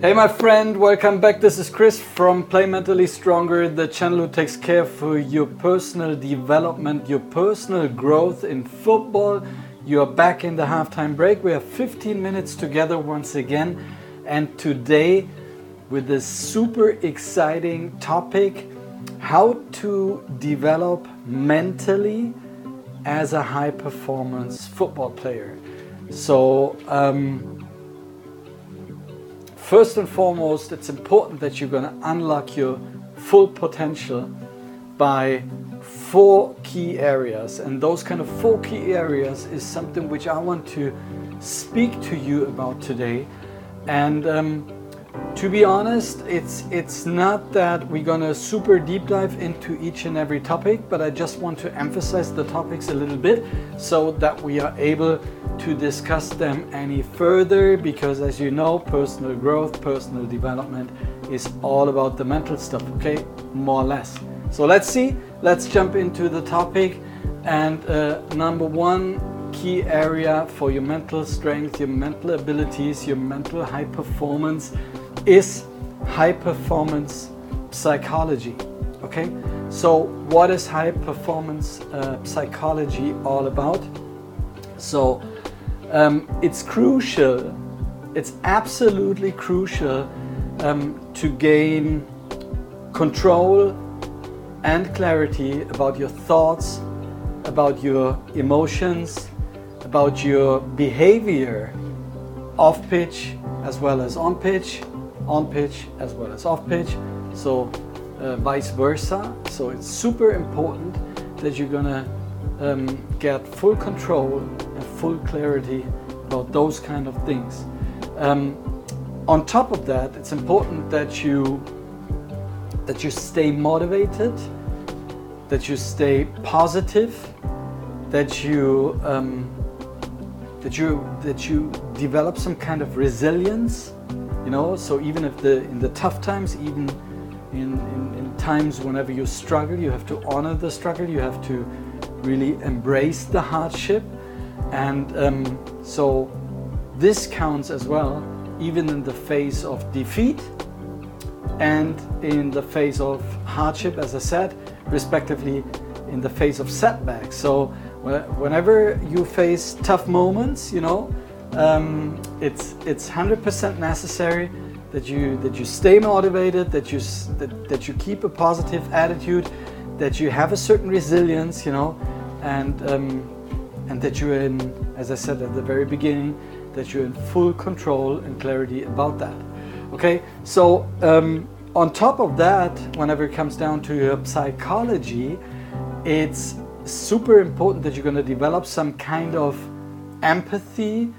Hey, my friend, welcome back. This is Chris from Play Mentally Stronger, the channel who takes care for your personal development, your personal growth in football. You are back in the halftime break. We have 15 minutes together once again, and today with this super exciting topic how to develop mentally as a high performance football player. So, um, First and foremost, it's important that you're going to unlock your full potential by four key areas. And those kind of four key areas is something which I want to speak to you about today. And um, to be honest, it's it's not that we're gonna super deep dive into each and every topic, but I just want to emphasize the topics a little bit so that we are able to discuss them any further because as you know, personal growth, personal development is all about the mental stuff, okay? More or less. So let's see, let's jump into the topic. And uh, number one key area for your mental strength, your mental abilities, your mental high performance is high performance psychology. Okay, so what is high performance uh, psychology all about? So um, it's crucial, it's absolutely crucial um, to gain control and clarity about your thoughts, about your emotions, about your behavior off pitch as well as on pitch, on pitch as well as off pitch, so uh, vice versa. So it's super important that you're gonna um, get full control and full clarity about those kind of things. Um, on top of that, it's important that you that you stay motivated, that you stay positive, that you um, that you that you develop some kind of resilience you know? So even if the in the tough times even in, in, in times whenever you struggle you have to honor the struggle you have to really embrace the hardship. And um, so this counts as well even in the face of defeat and in the face of hardship as i said respectively in the face of setbacks. So whenever you face tough moments you know um, it's it's hundred percent necessary that you that you stay motivated, that you that, that you keep a positive attitude, that you have a certain resilience, you know, and um, and that you're in, as I said at the very beginning, that you're in full control and clarity about that. Okay, so um, on top of that, whenever it comes down to your psychology, it's super important that you're going to develop some kind of empathy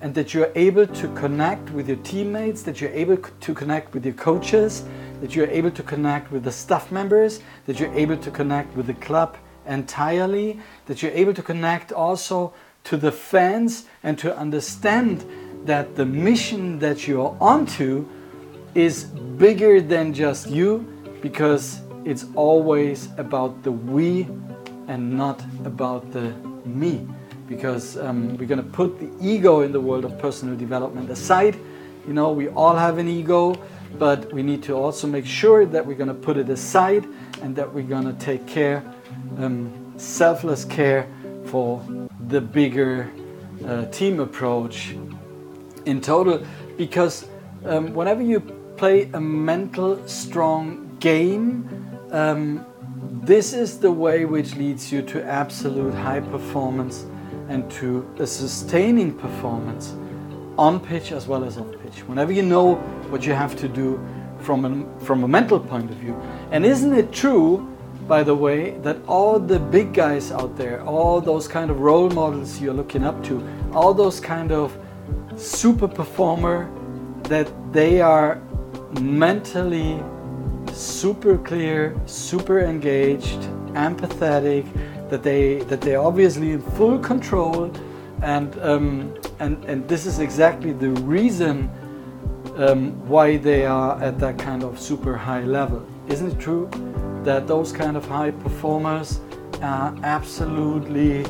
and that you're able to connect with your teammates, that you're able to connect with your coaches, that you're able to connect with the staff members, that you're able to connect with the club entirely, that you're able to connect also to the fans and to understand that the mission that you're onto is bigger than just you because it's always about the we and not about the me because um, we're going to put the ego in the world of personal development aside. You know, we all have an ego, but we need to also make sure that we're going to put it aside and that we're going to take care, um, selfless care for the bigger uh, team approach in total. Because um, whenever you play a mental strong game, um, this is the way which leads you to absolute high performance and to a sustaining performance on pitch as well as off pitch. Whenever you know what you have to do from a, from a mental point of view. And isn't it true, by the way, that all the big guys out there, all those kind of role models you're looking up to, all those kind of super performer, that they are mentally super clear, super engaged, empathetic, that they that they're obviously in full control, and um, and and this is exactly the reason um, why they are at that kind of super high level. Isn't it true that those kind of high performers are absolutely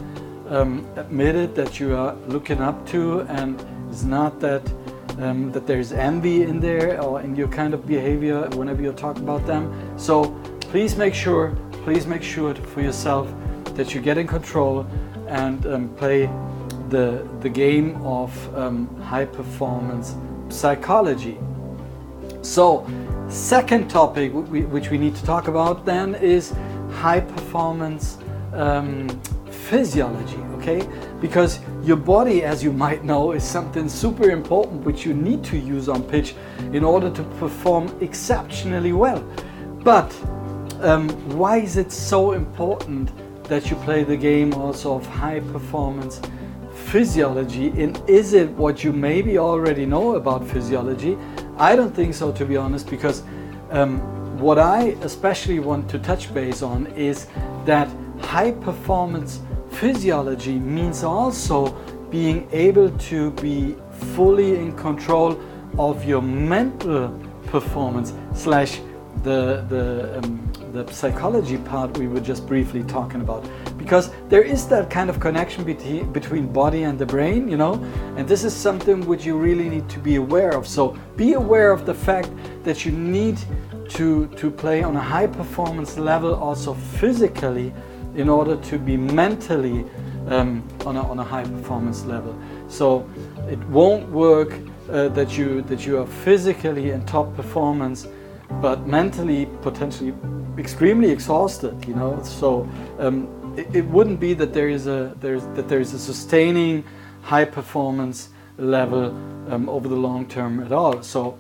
um, admitted that you are looking up to, and it's not that um, that there's envy in there or in your kind of behavior whenever you talk about them. So please make sure, please make sure for yourself that you get in control and um, play the, the game of um, high performance psychology. So, second topic which we need to talk about then is high performance um, physiology, okay? Because your body, as you might know, is something super important which you need to use on pitch in order to perform exceptionally well. But um, why is it so important that you play the game also of high performance physiology? And is it what you maybe already know about physiology? I don't think so, to be honest, because um, what I especially want to touch base on is that high performance physiology means also being able to be fully in control of your mental performance slash the the um, the psychology part we were just briefly talking about. Because there is that kind of connection between between body and the brain you know? And this is something which you really need to be aware of. So be aware of the fact that you need to to play on a high performance level also physically in order to be mentally um, on, a, on a high performance level. So it won't work uh, that you that you are physically in top performance, but mentally potentially extremely exhausted. You know, so um, it, it, wouldn't be that there is a there's that there is a sustaining high performance level um, over the long term at all. So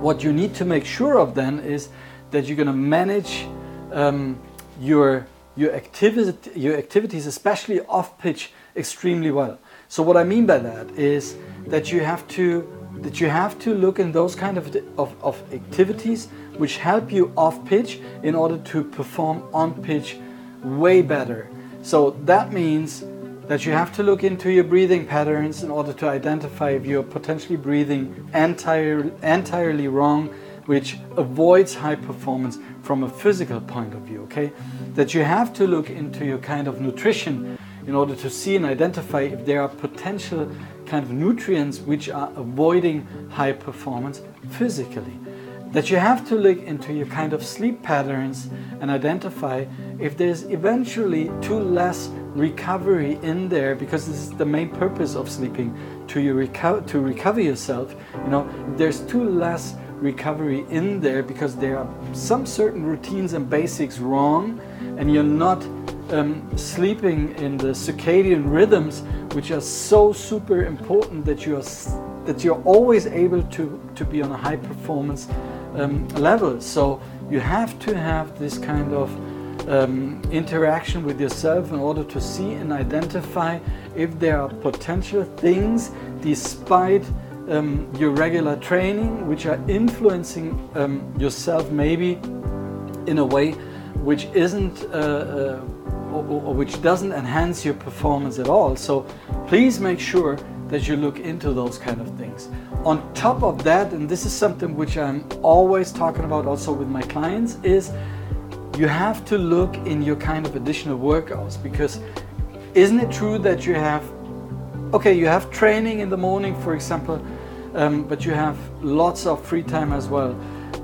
what you need to make sure of then is that you're going to manage um, your your, activity, your activities, especially off pitch, extremely well. So what I mean by that is that you have to that you have to look in those kind of, of, of activities which help you off pitch in order to perform on pitch way better. So that means that you have to look into your breathing patterns in order to identify if you're potentially breathing entire, entirely wrong, which avoids high performance from a physical point of view, okay? That you have to look into your kind of nutrition in order to see and identify if there are potential kind of nutrients which are avoiding high performance physically. That you have to look into your kind of sleep patterns and identify if there's eventually too less recovery in there because this is the main purpose of sleeping to you reco- to recover yourself you know there's too less recovery in there because there are some certain routines and basics wrong and you're not um, sleeping in the circadian rhythms which are so super important that you are that you're always able to to be on a high performance um, level. So you have to have this kind of um, interaction with yourself in order to see and identify if there are potential things despite um, your regular training, which are influencing um, yourself maybe in a way which isn't uh, uh, or, or, which doesn't enhance your performance at all. So please make sure that you look into those kind of things. On top of that, and this is something which I'm always talking about also with my clients, is you have to look in your kind of additional workouts because isn't it true that you have okay you have training in the morning for example um, but you have lots of free time as well.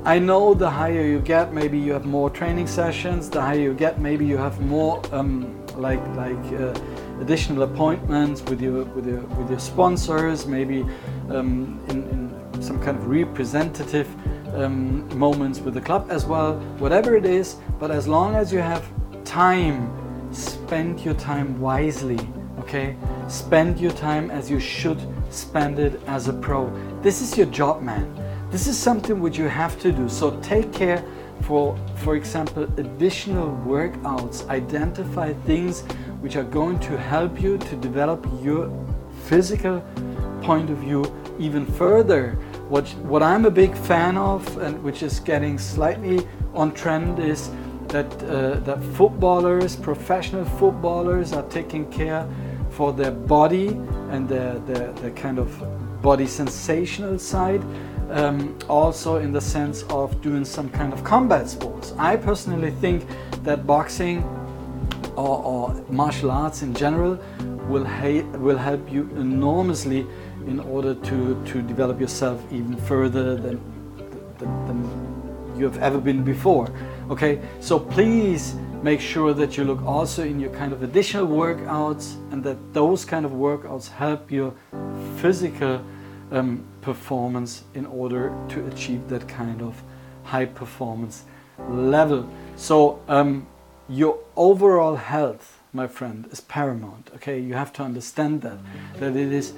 I know the higher you get, maybe you have more training sessions. The higher you get, maybe you have more um, like like uh, additional appointments with your with your with your sponsors. Maybe um, in, in, some kind of representative um, moments with the club as well. Whatever it is, but as long as you have time, spend your time wisely. Okay, spend your time as you should spend it as a pro. This is your job, man. This is something which you have to do. So take care for, for example, additional workouts. Identify things which are going to help you to develop your physical point of view even further. What, what I'm a big fan of, and which is getting slightly on trend, is that uh, that footballers, professional footballers, are taking care for their body and the, the, the kind of body sensational side, um, also in the sense of doing some kind of combat sports. I personally think that boxing or, or martial arts in general will, ha- will help you enormously in order to, to develop yourself even further than, than, than you have ever been before. Okay, so please make sure that you look also in your kind of additional workouts and that those kind of workouts help your physical um, performance in order to achieve that kind of high performance level. So um, your overall health, my friend, is paramount. Okay, you have to understand that that it is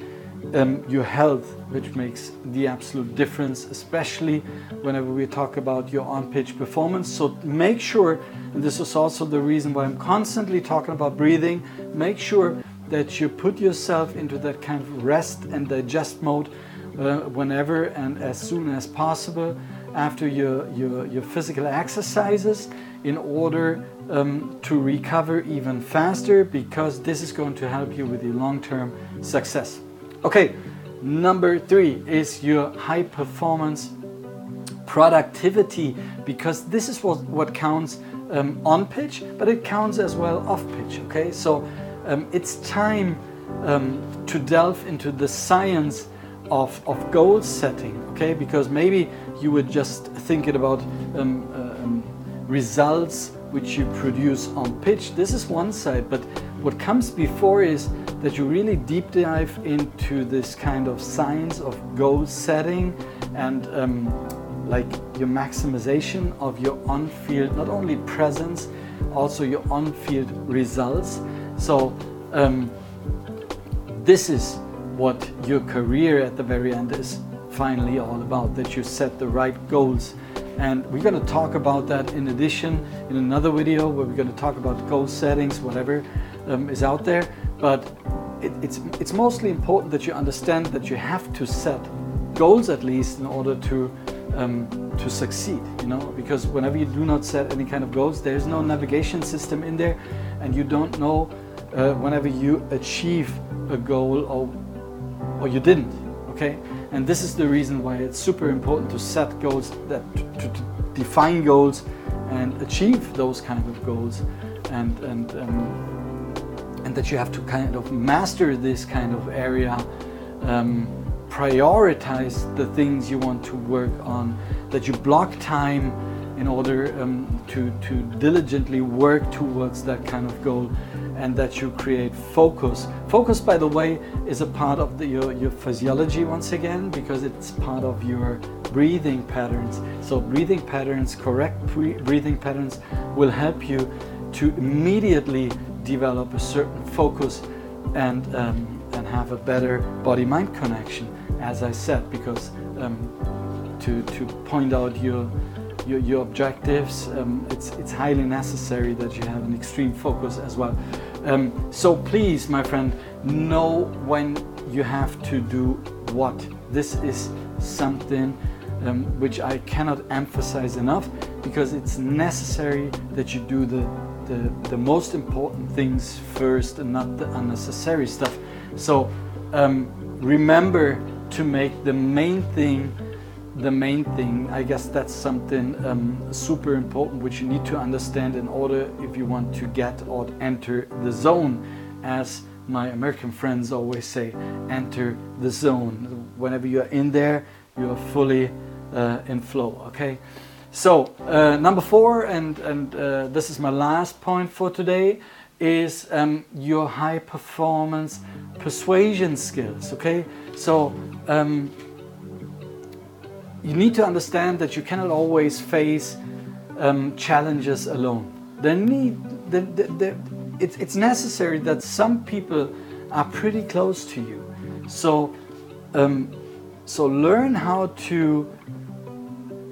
um, your health which makes the absolute difference, especially whenever we talk about your on-pitch performance. So make sure, and this is also the reason why I'm constantly talking about breathing. Make sure that you put yourself into that kind of rest and digest mode uh, whenever and as soon as possible after your, your, your physical exercises in order um, to recover even faster because this is going to help you with your long-term success. Okay, number three is your high performance productivity because this is what, what counts um, on pitch, but it counts as well off pitch. Okay, so um, it's time um, to delve into the science of, of goal setting. Okay, because maybe you were just thinking about um, uh, um, results which you produce on pitch. This is one side, but what comes before is that you really deep dive into this kind of science of goal setting and um, like your maximization of your on-field not only presence also your on-field results so um, this is what your career at the very end is finally all about that you set the right goals. And we're going to talk about that in addition in another video where we're going to talk about goal settings whatever um, is out there. But it, it's, it's mostly important that you understand that you have to set goals at least in order to um, to succeed you know? Because whenever you do not set any kind of goals there's no navigation system in there and you don't know uh, whenever you achieve a goal or or you didn't okay? And this is the reason why it's super important to set goals that to, to define goals and achieve those kind of goals and and um, and that you have to kind of master this kind of area, um, prioritize the things you want to work on, that you block time in order um, to, to diligently work towards that kind of goal and that you create focus. Focus, by the way, is a part of the, your, your physiology once again because it's part of your breathing patterns. So, breathing patterns, correct breathing patterns, will help you to immediately develop a certain focus and um, and have a better body-mind connection, as I said, because um, to to point out your your, your objectives, um, it's it's highly necessary that you have an extreme focus as well. Um, so please, my friend, know when you have to do what. This is something um, which I cannot emphasize enough because it's necessary that you do the the, the most important things first and not the unnecessary stuff. So um, remember to make the main thing the main thing. I guess that's something um, super important which you need to understand in order if you want to get or enter the zone. As my American friends always say, enter the zone. Whenever you are in there, you are fully uh, in flow. Okay. So uh, number four, and and uh, this is my last point for today, is um, your high performance persuasion skills. Okay, so um, you need to understand that you cannot always face um, challenges alone. There need the, the, the, it's it's necessary that some people are pretty close to you. So um, so learn how to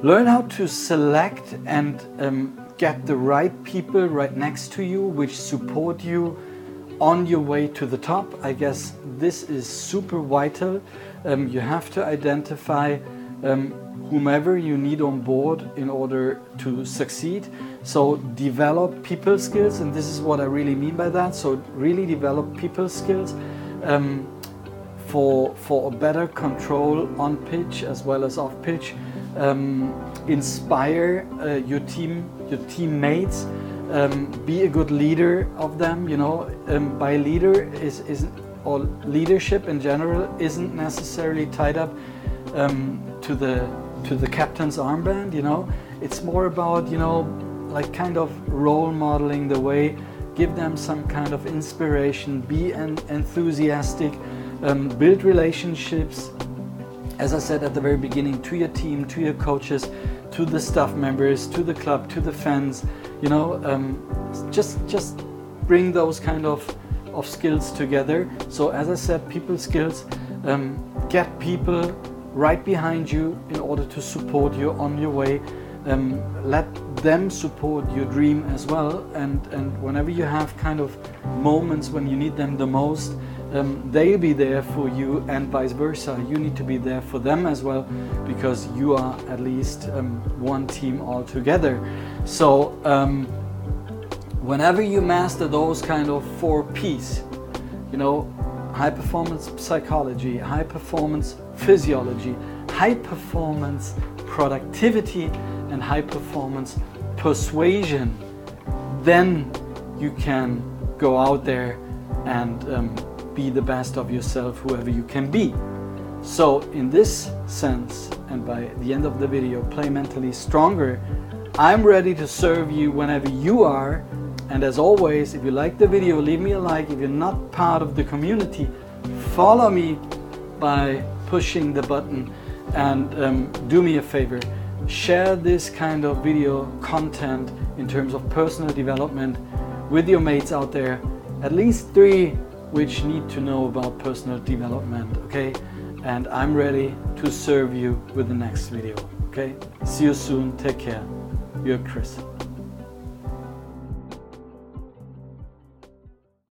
Learn how to select and um, get the right people right next to you which support you on your way to the top. I guess this is super vital. Um, you have to identify um, whomever you need on board in order to succeed. So develop people skills, and this is what I really mean by that. So really develop people skills um, for for a better control on pitch as well as off pitch um, inspire uh, your team, your teammates, um, be a good leader of them. You know, um, by leader is is or leadership in general isn't necessarily tied up um, to the to the captain's armband. You know, it's more about you know like kind of role modeling the way, give them some kind of inspiration, be an enthusiastic, um, build relationships. As I said at the very beginning, to your team, to your coaches, to the staff members, to the club, to the fans. You know, um, just just bring those kind of of skills together. So as I said, people skills, um, get people right behind you in order to support you on your way. Um, let them support your dream as well. And, and whenever you have kind of moments when you need them the most, um, they'll be there for you and vice versa. You need to be there for them as well because you are at least um, one team all together. So um, whenever you master those kind of four P's, you know, high performance psychology, high performance physiology, high performance productivity, and high performance persuasion, then you can go out there and um, be the best of yourself, whoever you can be. So, in this sense, and by the end of the video, play mentally stronger. I'm ready to serve you whenever you are and as always, if you like the video, leave me a like. If you're not part of the community, follow me by pushing the button and um, do me a favor. Share this kind of video content in terms of personal development with your mates out there. At least three which need to know about personal development, okay? And I'm ready to serve you with the next video, okay? See you soon. Take care. Your Chris.